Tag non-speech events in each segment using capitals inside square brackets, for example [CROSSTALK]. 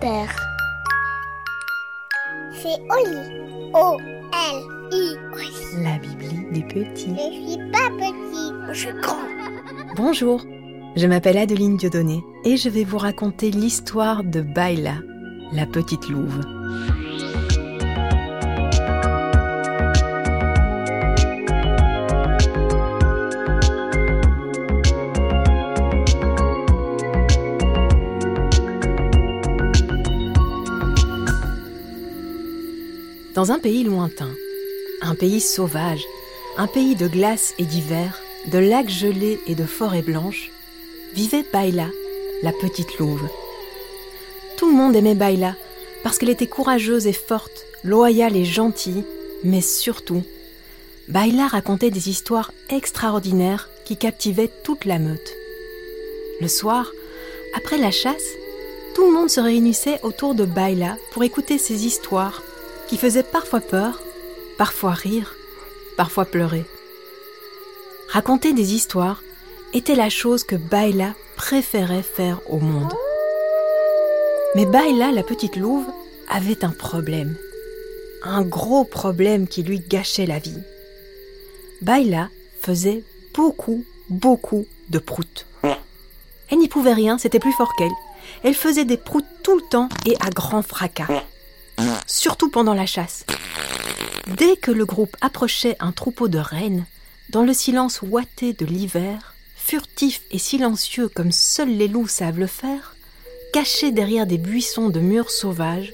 C'est Oli. O-L-I. La Bibli des petits. Je suis pas petit, je suis grand. Bonjour, je m'appelle Adeline Dieudonné et je vais vous raconter l'histoire de Baila, la petite louve. Dans un pays lointain, un pays sauvage, un pays de glace et d'hiver, de lacs gelés et de forêts blanches, vivait Baila, la petite louve. Tout le monde aimait Baila parce qu'elle était courageuse et forte, loyale et gentille, mais surtout, Baila racontait des histoires extraordinaires qui captivaient toute la meute. Le soir, après la chasse, tout le monde se réunissait autour de Baila pour écouter ses histoires qui faisaient parfois peur, parfois rire, parfois pleurer. Raconter des histoires était la chose que Baila préférait faire au monde. Mais Baila, la petite louve, avait un problème. Un gros problème qui lui gâchait la vie. Baila faisait beaucoup, beaucoup de proutes. Elle n'y pouvait rien, c'était plus fort qu'elle. Elle faisait des proutes tout le temps et à grand fracas. Surtout pendant la chasse. Dès que le groupe approchait un troupeau de rennes, dans le silence ouaté de l'hiver, furtif et silencieux comme seuls les loups savent le faire, caché derrière des buissons de murs sauvages,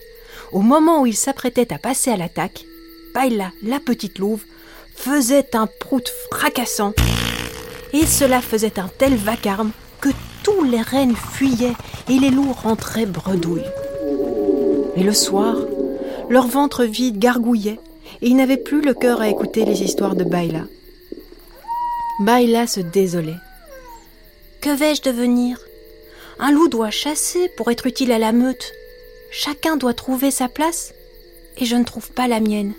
au moment où ils s'apprêtaient à passer à l'attaque, Baila, la petite louve, faisait un prout fracassant. Et cela faisait un tel vacarme que tous les rennes fuyaient et les loups rentraient bredouilles. Et le soir, leur ventre vide gargouillait et ils n'avaient plus le cœur à écouter les histoires de Baila. Baila se désolait. Que vais-je devenir? Un loup doit chasser pour être utile à la meute. Chacun doit trouver sa place et je ne trouve pas la mienne.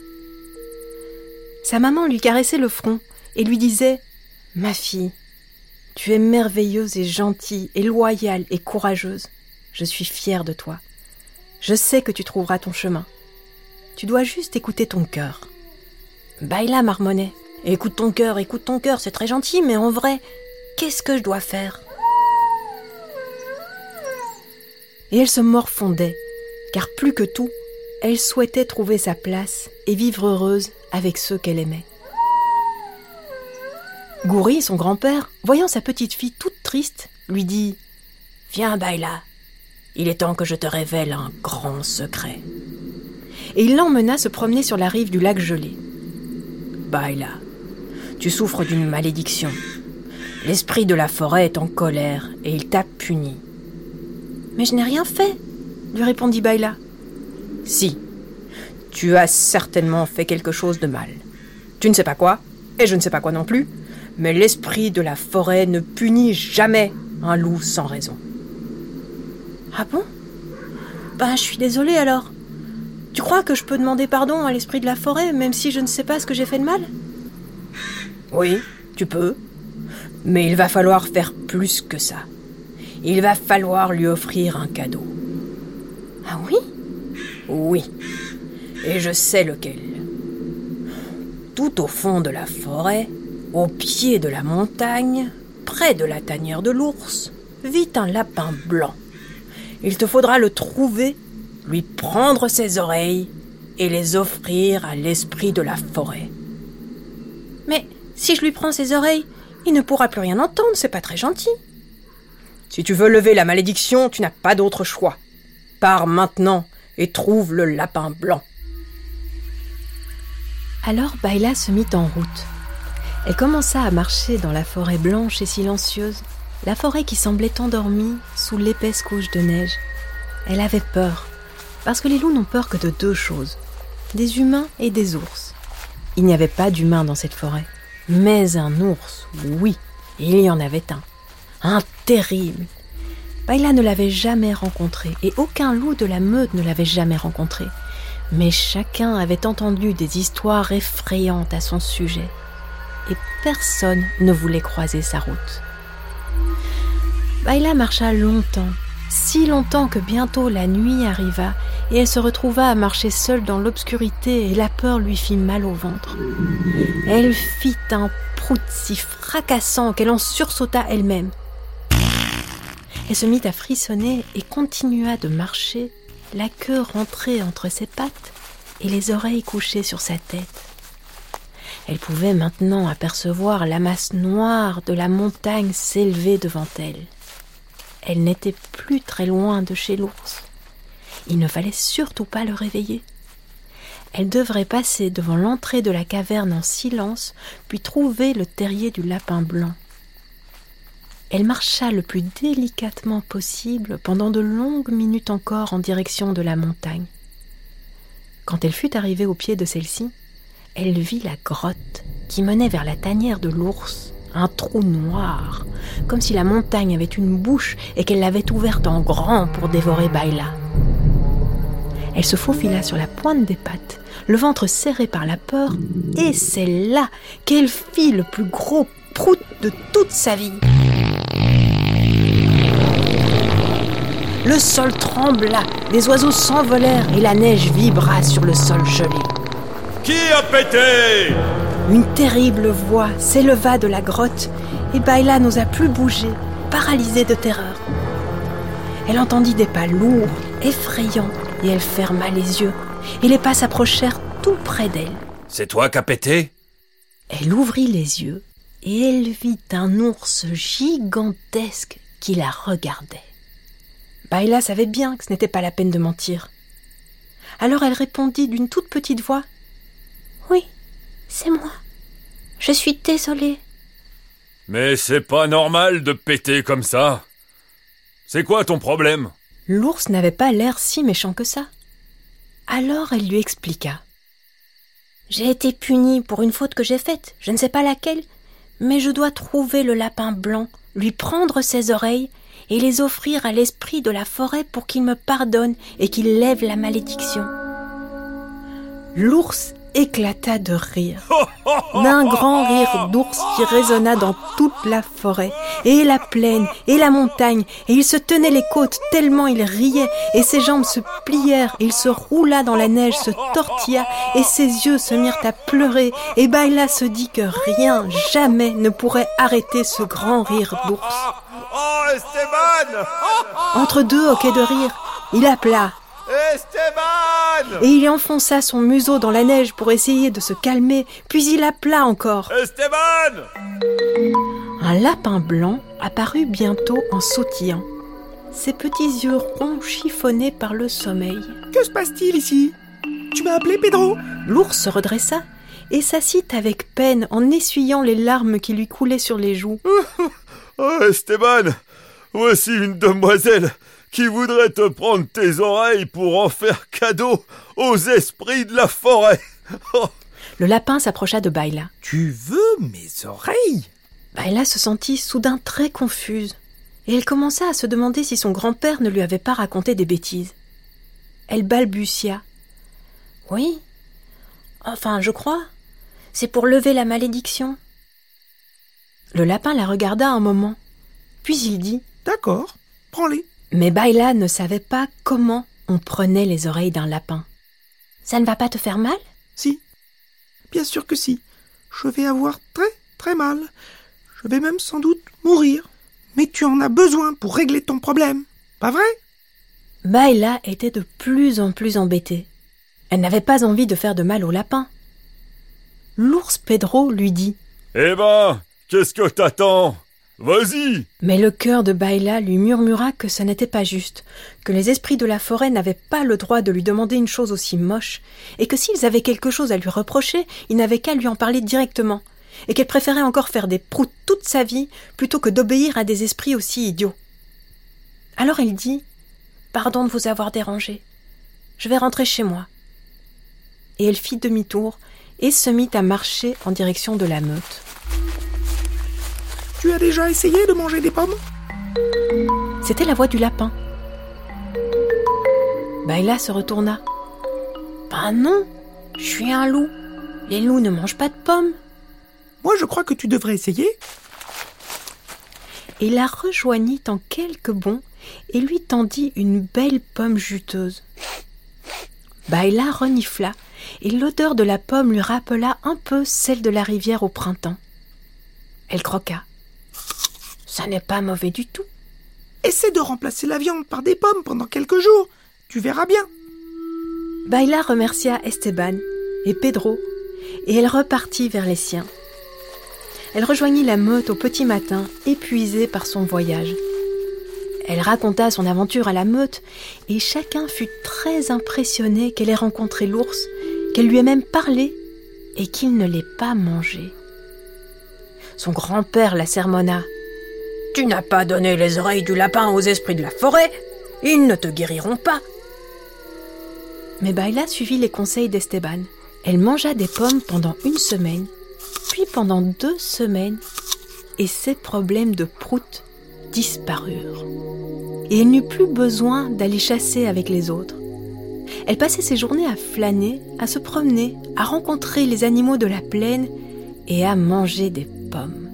Sa maman lui caressait le front et lui disait Ma fille, tu es merveilleuse et gentille et loyale et courageuse. Je suis fière de toi. Je sais que tu trouveras ton chemin. Tu dois juste écouter ton cœur. Baila marmonnait. Écoute ton cœur, écoute ton cœur, c'est très gentil, mais en vrai, qu'est-ce que je dois faire? Et elle se morfondait, car plus que tout, elle souhaitait trouver sa place et vivre heureuse avec ceux qu'elle aimait. Gouri, son grand-père, voyant sa petite fille toute triste, lui dit Viens, Baila, il est temps que je te révèle un grand secret. Et il l'emmena se promener sur la rive du lac gelé. Baila, tu souffres d'une malédiction. L'esprit de la forêt est en colère et il t'a puni. Mais je n'ai rien fait, lui répondit Baila. Si, tu as certainement fait quelque chose de mal. Tu ne sais pas quoi, et je ne sais pas quoi non plus, mais l'esprit de la forêt ne punit jamais un loup sans raison. Ah bon? Ben, je suis désolée alors. Tu crois que je peux demander pardon à l'esprit de la forêt, même si je ne sais pas ce que j'ai fait de mal? Oui, tu peux. Mais il va falloir faire plus que ça. Il va falloir lui offrir un cadeau. Ah oui? Oui. Et je sais lequel. Tout au fond de la forêt, au pied de la montagne, près de la tanière de l'ours, vit un lapin blanc. Il te faudra le trouver, lui prendre ses oreilles et les offrir à l'esprit de la forêt. Mais si je lui prends ses oreilles, il ne pourra plus rien entendre, c'est pas très gentil. Si tu veux lever la malédiction, tu n'as pas d'autre choix. Pars maintenant et trouve le lapin blanc. Alors Baila se mit en route. Elle commença à marcher dans la forêt blanche et silencieuse, la forêt qui semblait endormie sous l'épaisse couche de neige. Elle avait peur, parce que les loups n'ont peur que de deux choses, des humains et des ours. Il n'y avait pas d'humain dans cette forêt, mais un ours, oui, il y en avait un. Un terrible. Baila ne l'avait jamais rencontré, et aucun loup de la meute ne l'avait jamais rencontré. Mais chacun avait entendu des histoires effrayantes à son sujet, et personne ne voulait croiser sa route. Baila marcha longtemps, si longtemps que bientôt la nuit arriva et elle se retrouva à marcher seule dans l'obscurité et la peur lui fit mal au ventre. Elle fit un prout si fracassant qu'elle en sursauta elle-même. Elle se mit à frissonner et continua de marcher, la queue rentrée entre ses pattes et les oreilles couchées sur sa tête. Elle pouvait maintenant apercevoir la masse noire de la montagne s'élever devant elle. Elle n'était plus très loin de chez l'ours. Il ne fallait surtout pas le réveiller. Elle devrait passer devant l'entrée de la caverne en silence, puis trouver le terrier du lapin blanc. Elle marcha le plus délicatement possible pendant de longues minutes encore en direction de la montagne. Quand elle fut arrivée au pied de celle-ci, elle vit la grotte qui menait vers la tanière de l'ours, un trou noir, comme si la montagne avait une bouche et qu'elle l'avait ouverte en grand pour dévorer Baila. Elle se faufila sur la pointe des pattes, le ventre serré par la peur, et c'est là qu'elle fit le plus gros prout de toute sa vie. Le sol trembla, des oiseaux s'envolèrent et la neige vibra sur le sol gelé. Qui a pété? Une terrible voix s'éleva de la grotte et Baila n'osa plus bouger, paralysée de terreur. Elle entendit des pas lourds, effrayants, et elle ferma les yeux, et les pas s'approchèrent tout près d'elle. C'est toi qui a pété? Elle ouvrit les yeux et elle vit un ours gigantesque qui la regardait. Baila savait bien que ce n'était pas la peine de mentir. Alors elle répondit d'une toute petite voix Oui, c'est moi. Je suis désolée. Mais c'est pas normal de péter comme ça. C'est quoi ton problème? L'ours n'avait pas l'air si méchant que ça. Alors elle lui expliqua. J'ai été punie pour une faute que j'ai faite, je ne sais pas laquelle, mais je dois trouver le lapin blanc, lui prendre ses oreilles et les offrir à l'esprit de la forêt pour qu'il me pardonne et qu'il lève la malédiction. L'ours éclata de rire, d'un grand rire d'ours qui résonna dans toute la forêt, et la plaine, et la montagne, et il se tenait les côtes tellement il riait, et ses jambes se plièrent, et il se roula dans la neige, se tortilla, et ses yeux se mirent à pleurer, et Baila se dit que rien, jamais ne pourrait arrêter ce grand rire d'ours. Oh, Esteban! Entre deux hoquets de rire, il appela. Esteban et il enfonça son museau dans la neige pour essayer de se calmer, puis il appela encore. Esteban Un lapin blanc apparut bientôt en sautillant, ses petits yeux ronds chiffonnés par le sommeil. Que se passe-t-il ici? Tu m'as appelé Pedro? L'ours se redressa et s'assit avec peine en essuyant les larmes qui lui coulaient sur les joues. [LAUGHS] Oh, Esteban Voici une demoiselle qui voudrait te prendre tes oreilles pour en faire cadeau aux esprits de la forêt. [LAUGHS] Oh, Le lapin s'approcha de Baila. Tu veux mes oreilles? Baila se sentit soudain très confuse, et elle commença à se demander si son grand-père ne lui avait pas raconté des bêtises. Elle balbutia. Oui. Enfin, je crois. C'est pour lever la malédiction. Le lapin la regarda un moment, puis il dit D'accord, prends-les. Mais Baila ne savait pas comment on prenait les oreilles d'un lapin. Ça ne va pas te faire mal? Si. Bien sûr que si. Je vais avoir très très mal. Je vais même sans doute mourir. Mais tu en as besoin pour régler ton problème. Pas vrai? Baila était de plus en plus embêtée. Elle n'avait pas envie de faire de mal au lapin. L'ours Pedro lui dit Eh ben, qu'est-ce que t'attends? Vas-y Mais le cœur de Baila lui murmura que ce n'était pas juste, que les esprits de la forêt n'avaient pas le droit de lui demander une chose aussi moche, et que s'ils avaient quelque chose à lui reprocher, ils n'avaient qu'à lui en parler directement, et qu'elle préférait encore faire des proutes toute sa vie plutôt que d'obéir à des esprits aussi idiots. Alors elle dit Pardon de vous avoir dérangé. Je vais rentrer chez moi. Et elle fit demi-tour et se mit à marcher en direction de la meute. Tu as déjà essayé de manger des pommes? C'était la voix du lapin. Baila se retourna. Ben non, je suis un loup. Les loups ne mangent pas de pommes. Moi, je crois que tu devrais essayer. Et la rejoignit en quelques bonds et lui tendit une belle pomme juteuse. Baila renifla, et l'odeur de la pomme lui rappela un peu celle de la rivière au printemps. Elle croqua. Ça n'est pas mauvais du tout. Essaie de remplacer la viande par des pommes pendant quelques jours. Tu verras bien. Baila remercia Esteban et Pedro, et elle repartit vers les siens. Elle rejoignit la meute au petit matin, épuisée par son voyage. Elle raconta son aventure à la meute, et chacun fut très impressionné qu'elle ait rencontré l'ours, qu'elle lui ait même parlé, et qu'il ne l'ait pas mangé. Son grand-père la sermonna. Tu n'as pas donné les oreilles du lapin aux esprits de la forêt. Ils ne te guériront pas. Mais Baila suivit les conseils d'Esteban. Elle mangea des pommes pendant une semaine, puis pendant deux semaines, et ses problèmes de prout disparurent. Et elle n'eut plus besoin d'aller chasser avec les autres. Elle passait ses journées à flâner, à se promener, à rencontrer les animaux de la plaine et à manger des pommes.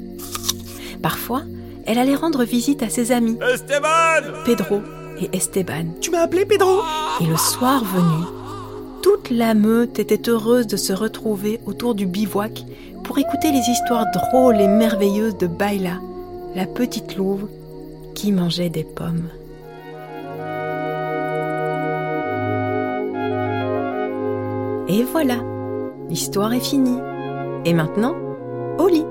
Parfois, elle allait rendre visite à ses amis, Esteban Pedro et Esteban. Tu m'as appelé Pedro Et le soir venu, toute la meute était heureuse de se retrouver autour du bivouac pour écouter les histoires drôles et merveilleuses de Baila, la petite louve qui mangeait des pommes. Et voilà, l'histoire est finie. Et maintenant, au lit.